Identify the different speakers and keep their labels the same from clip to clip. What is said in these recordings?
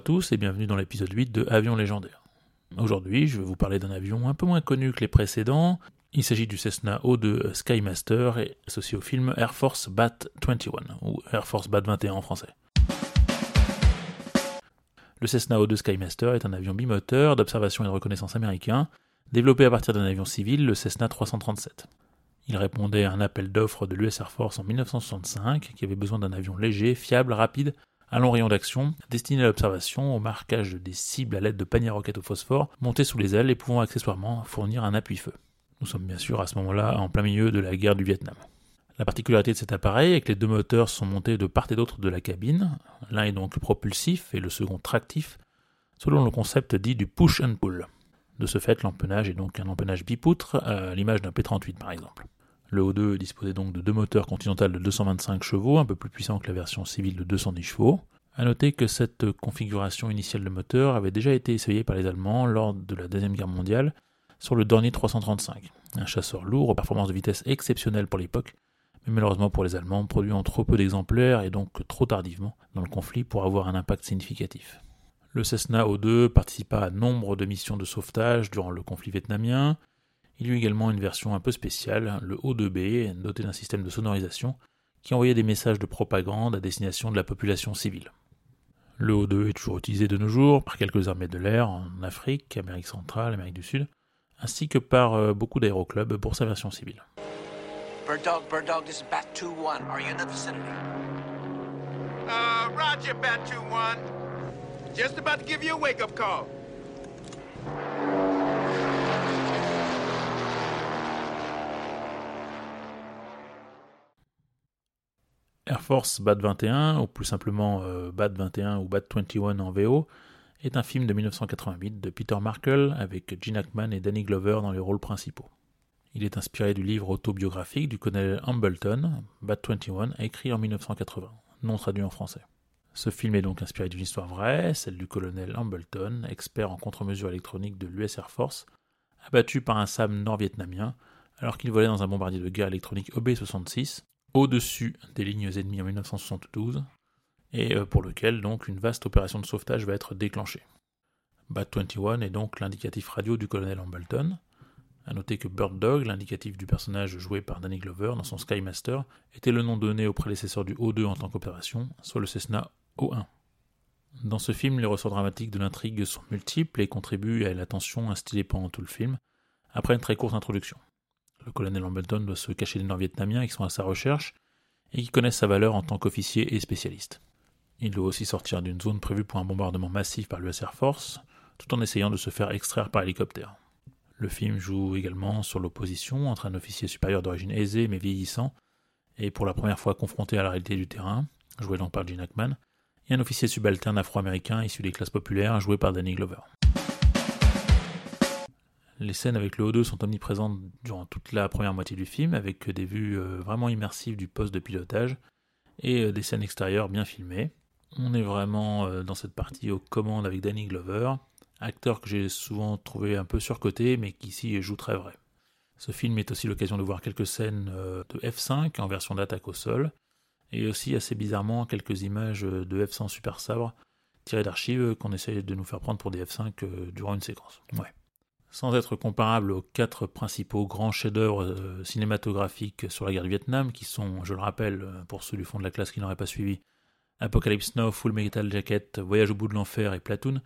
Speaker 1: À tous et bienvenue dans l'épisode 8 de Avion légendaire. Aujourd'hui, je vais vous parler d'un avion un peu moins connu que les précédents. Il s'agit du Cessna O2 Skymaster et associé au film Air Force Bat 21 ou Air Force Bat 21 en français. Le Cessna O2 Skymaster est un avion bimoteur d'observation et de reconnaissance américain, développé à partir d'un avion civil, le Cessna 337. Il répondait à un appel d'offres de l'US Air Force en 1965 qui avait besoin d'un avion léger, fiable, rapide un long rayon d'action, destiné à l'observation, au marquage des cibles à l'aide de paniers roquettes au phosphore, montés sous les ailes et pouvant accessoirement fournir un appui-feu. Nous sommes bien sûr à ce moment-là en plein milieu de la guerre du Vietnam. La particularité de cet appareil est que les deux moteurs sont montés de part et d'autre de la cabine, l'un est donc propulsif et le second tractif, selon le concept dit du push and pull. De ce fait, l'empennage est donc un empennage bipoutre, à l'image d'un P-38 par exemple. Le O2 disposait donc de deux moteurs continentales de 225 chevaux, un peu plus puissants que la version civile de 210 chevaux. A noter que cette configuration initiale de moteur avait déjà été essayée par les Allemands lors de la Deuxième Guerre mondiale sur le Dornier 335, un chasseur lourd aux performances de vitesse exceptionnelles pour l'époque, mais malheureusement pour les Allemands produit en trop peu d'exemplaires et donc trop tardivement dans le conflit pour avoir un impact significatif. Le Cessna O2 participa à nombre de missions de sauvetage durant le conflit vietnamien, il y eut également une version un peu spéciale, le O2B, doté d'un système de sonorisation, qui envoyait des messages de propagande à destination de la population civile. Le O2 est toujours utilisé de nos jours par quelques armées de l'air en Afrique, Amérique centrale, Amérique du Sud, ainsi que par euh, beaucoup d'aéroclubs pour sa version civile.
Speaker 2: Bird Dog, Bird Dog, this is Bat 2-1. Are you in the vicinity?
Speaker 3: Uh, roger, Bat 2-1. Just about to give you a wake-up call.
Speaker 1: Air Force Bat 21, ou plus simplement euh, Bat 21 ou Bat 21 en VO, est un film de 1988 de Peter Markle avec Gene Hackman et Danny Glover dans les rôles principaux. Il est inspiré du livre autobiographique du colonel Hambleton, Bat 21, écrit en 1980, non traduit en français. Ce film est donc inspiré d'une histoire vraie, celle du colonel Hambleton, expert en contre-mesures électroniques de l'US Air Force, abattu par un SAM nord-vietnamien alors qu'il volait dans un bombardier de guerre électronique OB-66 au-dessus des lignes ennemies en 1972, et euh, pour lequel donc une vaste opération de sauvetage va être déclenchée. Bat 21 est donc l'indicatif radio du colonel Hambleton. A noter que Bird Dog, l'indicatif du personnage joué par Danny Glover dans son Skymaster, était le nom donné au prédécesseur du O2 en tant qu'opération, soit le Cessna O1. Dans ce film, les ressorts dramatiques de l'intrigue sont multiples et contribuent à la tension instillée pendant tout le film, après une très courte introduction. Le colonel Hambleton doit se cacher des Nord-Vietnamiens qui sont à sa recherche et qui connaissent sa valeur en tant qu'officier et spécialiste. Il doit aussi sortir d'une zone prévue pour un bombardement massif par l'US Air Force, tout en essayant de se faire extraire par hélicoptère. Le film joue également sur l'opposition entre un officier supérieur d'origine aisée mais vieillissant, et pour la première fois confronté à la réalité du terrain, joué donc par Gene Hackman, et un officier subalterne afro-américain issu des classes populaires, joué par Danny Glover. Les scènes avec le O2 sont omniprésentes durant toute la première moitié du film, avec des vues euh, vraiment immersives du poste de pilotage et euh, des scènes extérieures bien filmées. On est vraiment euh, dans cette partie aux commandes avec Danny Glover, acteur que j'ai souvent trouvé un peu surcoté, mais qui ici joue très vrai. Ce film est aussi l'occasion de voir quelques scènes de F5 en version d'attaque au sol, et aussi assez bizarrement quelques images de F100 Super Sabre tirées d'archives qu'on essaie de nous faire prendre pour des F5 durant une séquence. Sans être comparable aux quatre principaux grands chefs-d'œuvre euh, cinématographiques sur la guerre du Vietnam, qui sont, je le rappelle, euh, pour ceux du fond de la classe qui n'auraient pas suivi, Apocalypse Now, Full Metal Jacket, Voyage au bout de l'enfer et Platoon,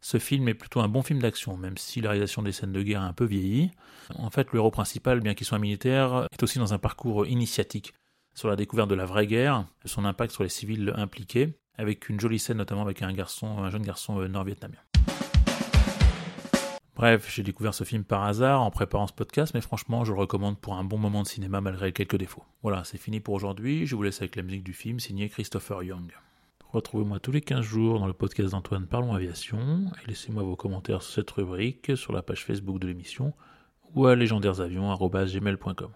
Speaker 1: ce film est plutôt un bon film d'action, même si la réalisation des scènes de guerre a un peu vieilli. En fait, le héros principal, bien qu'il soit militaire, est aussi dans un parcours initiatique sur la découverte de la vraie guerre, son impact sur les civils impliqués, avec une jolie scène notamment avec un un jeune garçon euh, nord-vietnamien. Bref, j'ai découvert ce film par hasard en préparant ce podcast, mais franchement, je le recommande pour un bon moment de cinéma malgré quelques défauts. Voilà, c'est fini pour aujourd'hui, je vous laisse avec la musique du film signée Christopher Young. Retrouvez-moi tous les 15 jours dans le podcast d'Antoine Parlons Aviation et laissez-moi vos commentaires sur cette rubrique sur la page Facebook de l'émission ou à légendairesavions.gmail.com.